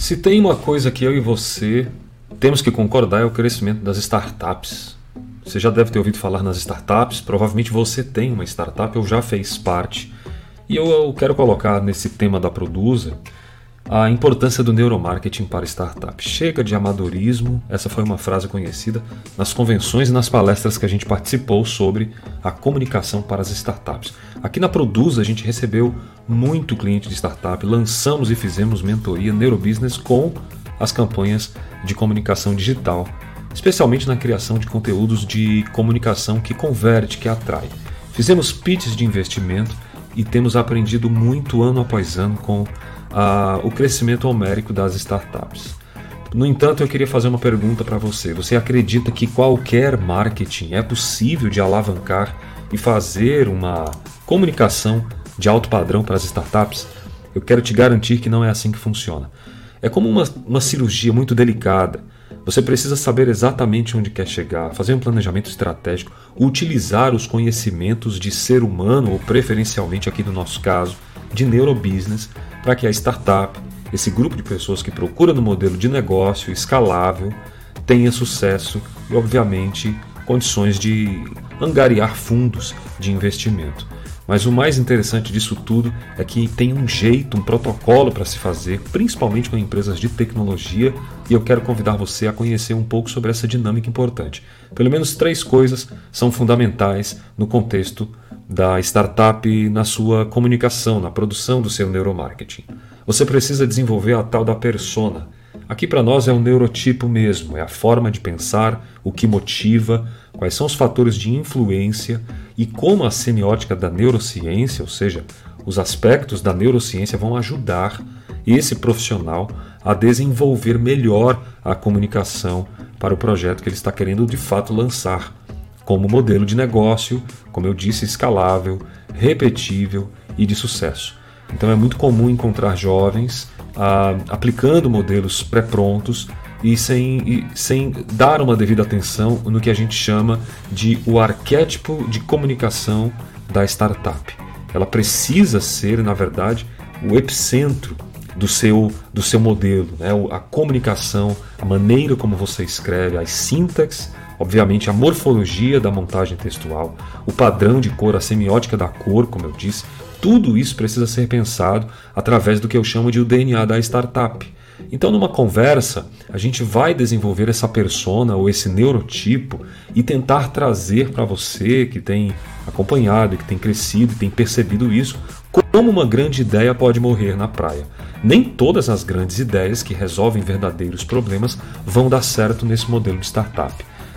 Se tem uma coisa que eu e você temos que concordar é o crescimento das startups. Você já deve ter ouvido falar nas startups, provavelmente você tem uma startup ou já fez parte. E eu quero colocar nesse tema da Produza a importância do neuromarketing para startups. Chega de amadorismo, essa foi uma frase conhecida nas convenções e nas palestras que a gente participou sobre a comunicação para as startups. Aqui na Produza a gente recebeu muito cliente de startup, lançamos e fizemos mentoria neurobusiness com as campanhas de comunicação digital, especialmente na criação de conteúdos de comunicação que converte, que atrai. Fizemos pitches de investimento e temos aprendido muito ano após ano com uh, o crescimento homérico das startups. No entanto, eu queria fazer uma pergunta para você. Você acredita que qualquer marketing é possível de alavancar e fazer uma comunicação de alto padrão para as startups? Eu quero te garantir que não é assim que funciona. É como uma, uma cirurgia muito delicada. Você precisa saber exatamente onde quer chegar, fazer um planejamento estratégico, utilizar os conhecimentos de ser humano, ou preferencialmente aqui no nosso caso, de neurobusiness, para que a startup, esse grupo de pessoas que procura no modelo de negócio escalável, tenha sucesso e, obviamente, condições de angariar fundos de investimento. Mas o mais interessante disso tudo é que tem um jeito, um protocolo para se fazer, principalmente com empresas de tecnologia, e eu quero convidar você a conhecer um pouco sobre essa dinâmica importante. Pelo menos três coisas são fundamentais no contexto da startup na sua comunicação, na produção do seu neuromarketing. Você precisa desenvolver a tal da persona. Aqui para nós é um neurotipo mesmo, é a forma de pensar, o que motiva, quais são os fatores de influência e como a semiótica da neurociência, ou seja, os aspectos da neurociência vão ajudar esse profissional a desenvolver melhor a comunicação para o projeto que ele está querendo de fato lançar, como modelo de negócio, como eu disse, escalável, repetível e de sucesso. Então é muito comum encontrar jovens ah, aplicando modelos pré-prontos e sem, e sem dar uma devida atenção no que a gente chama de o arquétipo de comunicação da startup. Ela precisa ser, na verdade, o epicentro do seu, do seu modelo, né? a comunicação, a maneira como você escreve, as sintaxes, obviamente a morfologia da montagem textual, o padrão de cor, a semiótica da cor, como eu disse, tudo isso precisa ser pensado através do que eu chamo de o DNA da startup. Então, numa conversa, a gente vai desenvolver essa persona ou esse neurotipo e tentar trazer para você que tem acompanhado, que tem crescido e tem percebido isso, como uma grande ideia pode morrer na praia. Nem todas as grandes ideias que resolvem verdadeiros problemas vão dar certo nesse modelo de startup.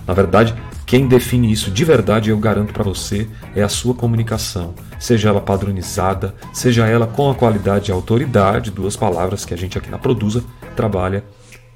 Na verdade, quem define isso de verdade, eu garanto para você, é a sua comunicação, seja ela padronizada, seja ela com a qualidade e autoridade, duas palavras que a gente aqui na Produza trabalha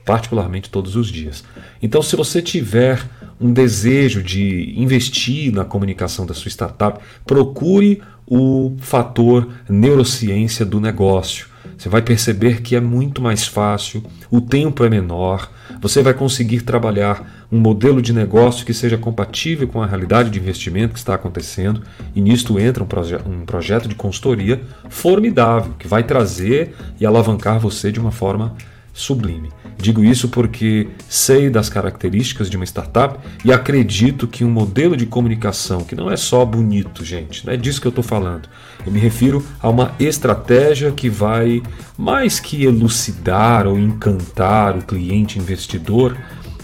particularmente todos os dias. Então, se você tiver um desejo de investir na comunicação da sua startup, procure o fator neurociência do negócio. Você vai perceber que é muito mais fácil, o tempo é menor, você vai conseguir trabalhar um modelo de negócio que seja compatível com a realidade de investimento que está acontecendo, e nisto entra um, proje um projeto de consultoria formidável, que vai trazer e alavancar você de uma forma sublime. Digo isso porque sei das características de uma startup e acredito que um modelo de comunicação que não é só bonito, gente, não é disso que eu estou falando. Eu me refiro a uma estratégia que vai mais que elucidar ou encantar o cliente investidor,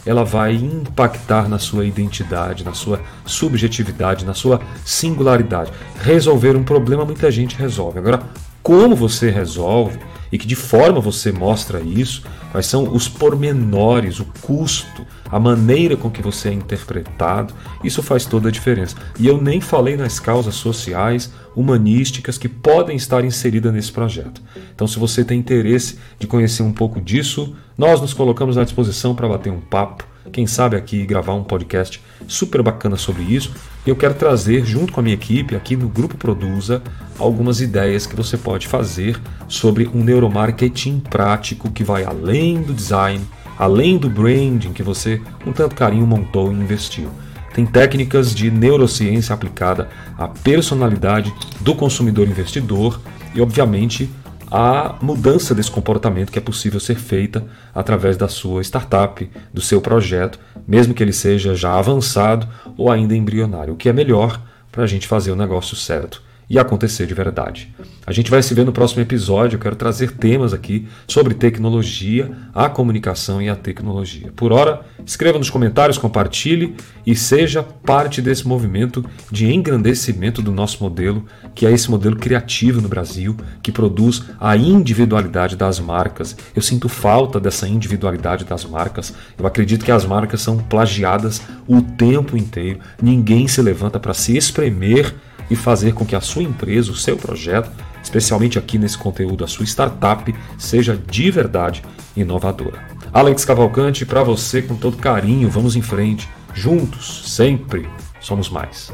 ela vai impactar na sua identidade, na sua subjetividade, na sua singularidade. Resolver um problema muita gente resolve. Agora, como você resolve e que de forma você mostra isso, quais são os pormenores, o custo, a maneira com que você é interpretado, isso faz toda a diferença. E eu nem falei nas causas sociais, humanísticas que podem estar inseridas nesse projeto. Então, se você tem interesse de conhecer um pouco disso, nós nos colocamos à disposição para bater um papo quem sabe aqui gravar um podcast super bacana sobre isso. Eu quero trazer, junto com a minha equipe, aqui no Grupo Produza, algumas ideias que você pode fazer sobre um neuromarketing prático que vai além do design, além do branding que você, com tanto carinho, montou e investiu. Tem técnicas de neurociência aplicada à personalidade do consumidor investidor e, obviamente, a mudança desse comportamento que é possível ser feita através da sua startup, do seu projeto, mesmo que ele seja já avançado ou ainda embrionário, o que é melhor para a gente fazer o negócio certo e acontecer de verdade. A gente vai se ver no próximo episódio. Eu quero trazer temas aqui sobre tecnologia, a comunicação e a tecnologia. Por hora, escreva nos comentários, compartilhe e seja parte desse movimento de engrandecimento do nosso modelo, que é esse modelo criativo no Brasil, que produz a individualidade das marcas. Eu sinto falta dessa individualidade das marcas. Eu acredito que as marcas são plagiadas o tempo inteiro. Ninguém se levanta para se espremer e fazer com que a sua empresa, o seu projeto, especialmente aqui nesse conteúdo, a sua startup, seja de verdade inovadora. Alex Cavalcante, para você com todo carinho, vamos em frente, juntos, sempre somos mais.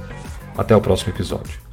Até o próximo episódio.